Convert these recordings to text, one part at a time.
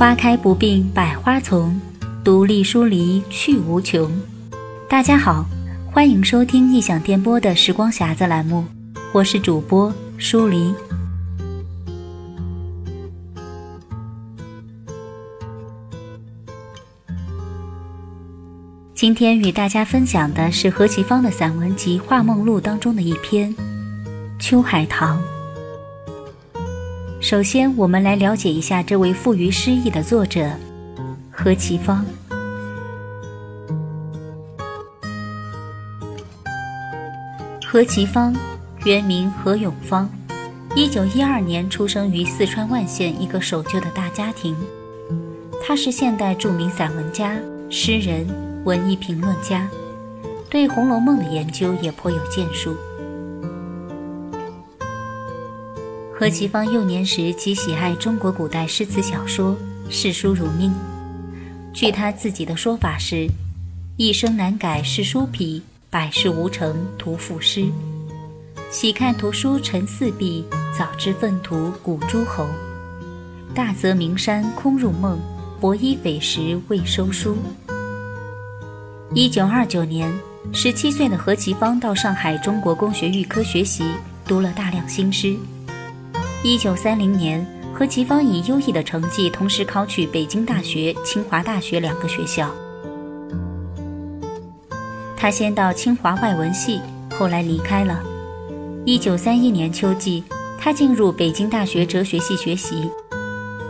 花开不并百花丛，独立疏离去无穷。大家好，欢迎收听异想电波的时光匣子栏目，我是主播疏离。今天与大家分享的是何其芳的散文集《画梦录》当中的一篇《秋海棠》。首先，我们来了解一下这位富于诗意的作者何其芳。何其芳，原名何永芳，一九一二年出生于四川万县一个守旧的大家庭。他是现代著名散文家、诗人。文艺评论家，对《红楼梦》的研究也颇有建树。何其芳幼年时即喜爱中国古代诗词小说，视书如命。据他自己的说法是：“一生难改是书皮，百事无成徒赋诗。喜看图书沉四壁，早知粪土古诸侯。大泽名山空入梦，薄衣匪食未收书。”一九二九年，十七岁的何其芳到上海中国公学预科学习，读了大量新诗。一九三零年，何其芳以优异的成绩同时考取北京大学、清华大学两个学校。他先到清华外文系，后来离开了。一九三一年秋季，他进入北京大学哲学系学习。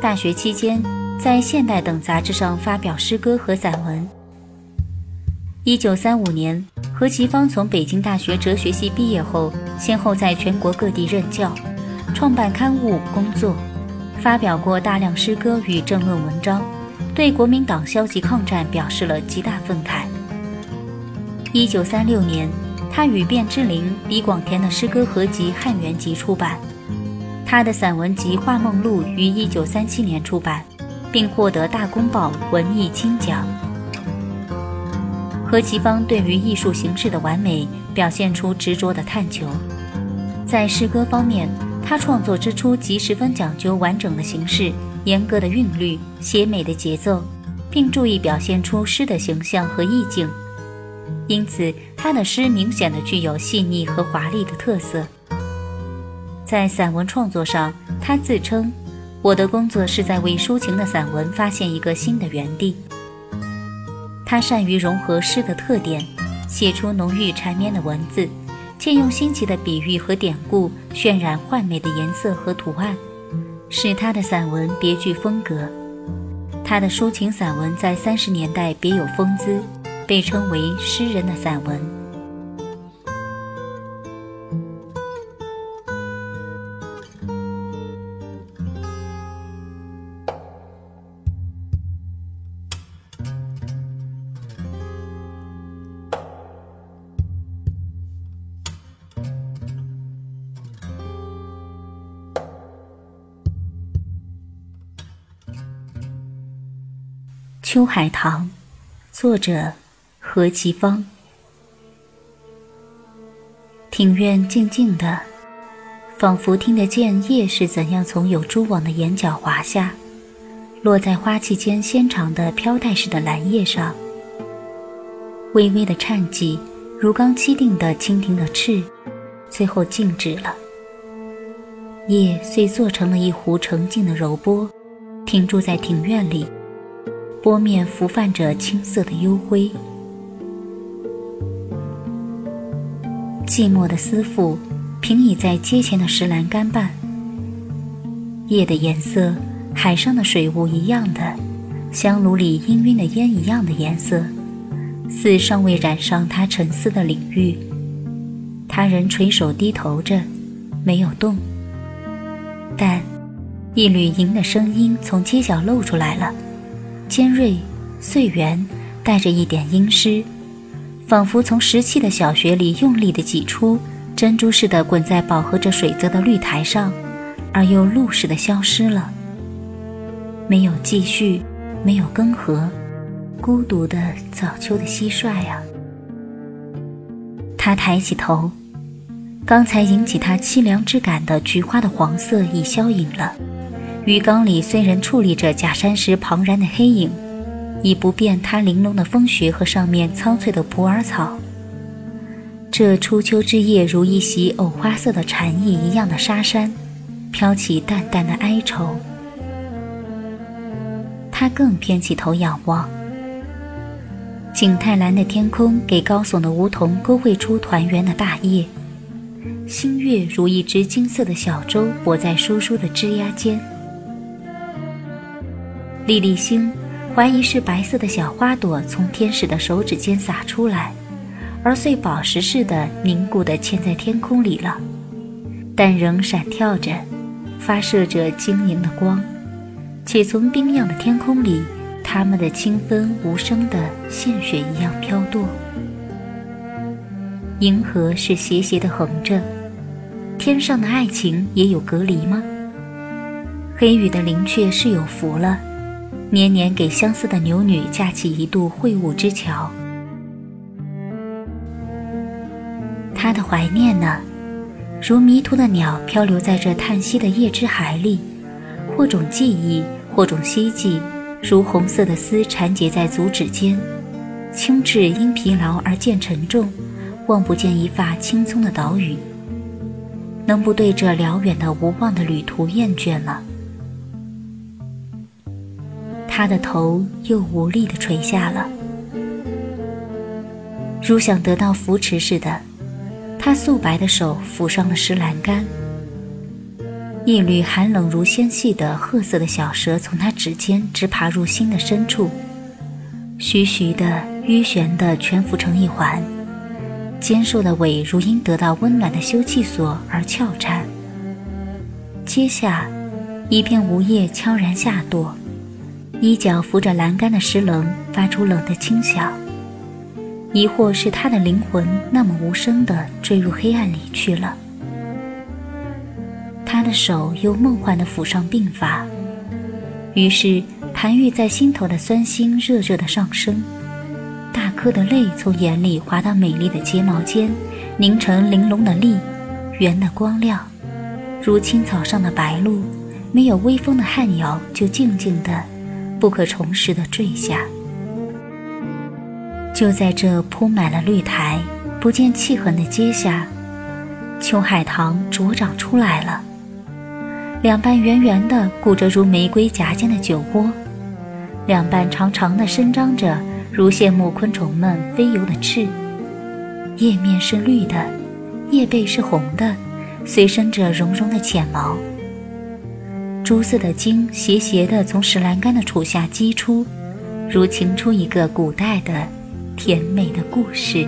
大学期间，在《现代》等杂志上发表诗歌和散文。一九三五年，何其芳从北京大学哲学系毕业后，先后在全国各地任教，创办刊物工作，发表过大量诗歌与政论文章，对国民党消极抗战表示了极大愤慨。一九三六年，他与卞之琳、李广田的诗歌合集《汉元集》出版，他的散文集《画梦录》于一九三七年出版，并获得《大公报》文艺金奖。何其芳对于艺术形式的完美表现出执着的探求，在诗歌方面，他创作之初即十分讲究完整的形式、严格的韵律、写美的节奏，并注意表现出诗的形象和意境，因此他的诗明显的具有细腻和华丽的特色。在散文创作上，他自称：“我的工作是在为抒情的散文发现一个新的园地。”他善于融合诗的特点，写出浓郁缠绵的文字，借用新奇的比喻和典故，渲染幻美的颜色和图案，使他的散文别具风格。他的抒情散文在三十年代别有风姿，被称为诗人的散文。《秋海棠》，作者何其芳。庭院静静的，仿佛听得见叶是怎样从有蛛网的眼角滑下，落在花器间纤长的飘带似的蓝叶上。微微的颤悸，如刚期定的蜻蜓的翅，最后静止了。叶遂做成了一壶澄净的柔波，停驻在庭院里。波面浮泛着青色的幽灰，寂寞的思妇平倚在阶前的石栏杆畔。夜的颜色，海上的水雾一样的，香炉里氤氲的烟一样的颜色，似尚未染上他沉思的领域。他仍垂手低头着，没有动。但一缕银的声音从街角露出来了。尖锐、碎圆，带着一点阴湿，仿佛从石砌的小穴里用力的挤出，珍珠似的滚在饱和着水泽的绿苔上，而又露似的消失了。没有继续，没有更合，孤独的早秋的蟋蟀啊！他抬起头，刚才引起他凄凉之感的菊花的黄色已消隐了。鱼缸里虽然矗立着假山石庞然的黑影，已不变它玲珑的风穴和上面苍翠的普洱草。这初秋之夜，如一袭藕花色的蝉翼一样的沙山，飘起淡淡的哀愁。他更偏起头仰望，景泰蓝的天空给高耸的梧桐勾绘出团圆的大叶，星月如一只金色的小舟泊在疏疏的枝桠间。粒粒星，怀疑是白色的小花朵从天使的手指间洒出来。而碎宝石似的凝固的嵌在天空里了，但仍闪跳着，发射着晶莹的光，且从冰亮的天空里，它们的清芬无声的献血一样飘堕。银河是斜斜的横着，天上的爱情也有隔离吗？黑羽的灵雀是有福了，年年给相思的牛女架起一渡会晤之桥。他的怀念呢，如迷途的鸟漂流在这叹息的夜之海里，或种记忆，或种希冀，如红色的丝缠结在足趾间，轻质因疲劳而渐沉重，望不见一发青葱的岛屿。能不对这辽远的无望的旅途厌倦了？他的头又无力地垂下了，如想得到扶持似的。他素白的手抚上了石栏杆，一缕寒冷如纤细的褐色的小蛇从他指尖直爬入心的深处，徐徐的、迂旋的蜷伏成一环，坚瘦的尾如因得到温暖的休憩所而翘颤。接下，一片梧叶悄然下堕，衣角扶着栏杆的石棱发出冷的轻响。亦或是他的灵魂那么无声地坠入黑暗里去了。他的手又梦幻地抚上鬓发，于是盘郁在心头的酸心热热的上升，大颗的泪从眼里滑到美丽的睫毛间，凝成玲珑的粒，圆的光亮，如青草上的白露，没有微风的撼摇，就静静的、不可重拾的坠下。就在这铺满了绿苔、不见气痕的阶下，秋海棠茁长出来了。两瓣圆圆的、鼓着如玫瑰夹尖的酒窝，两瓣长长的伸张着，如羡慕昆虫们飞游的翅。叶面是绿的，叶背是红的，随生着绒绒的浅毛。朱色的茎斜斜地从石栏杆的处下击出，如擎出一个古代的。甜美的故事。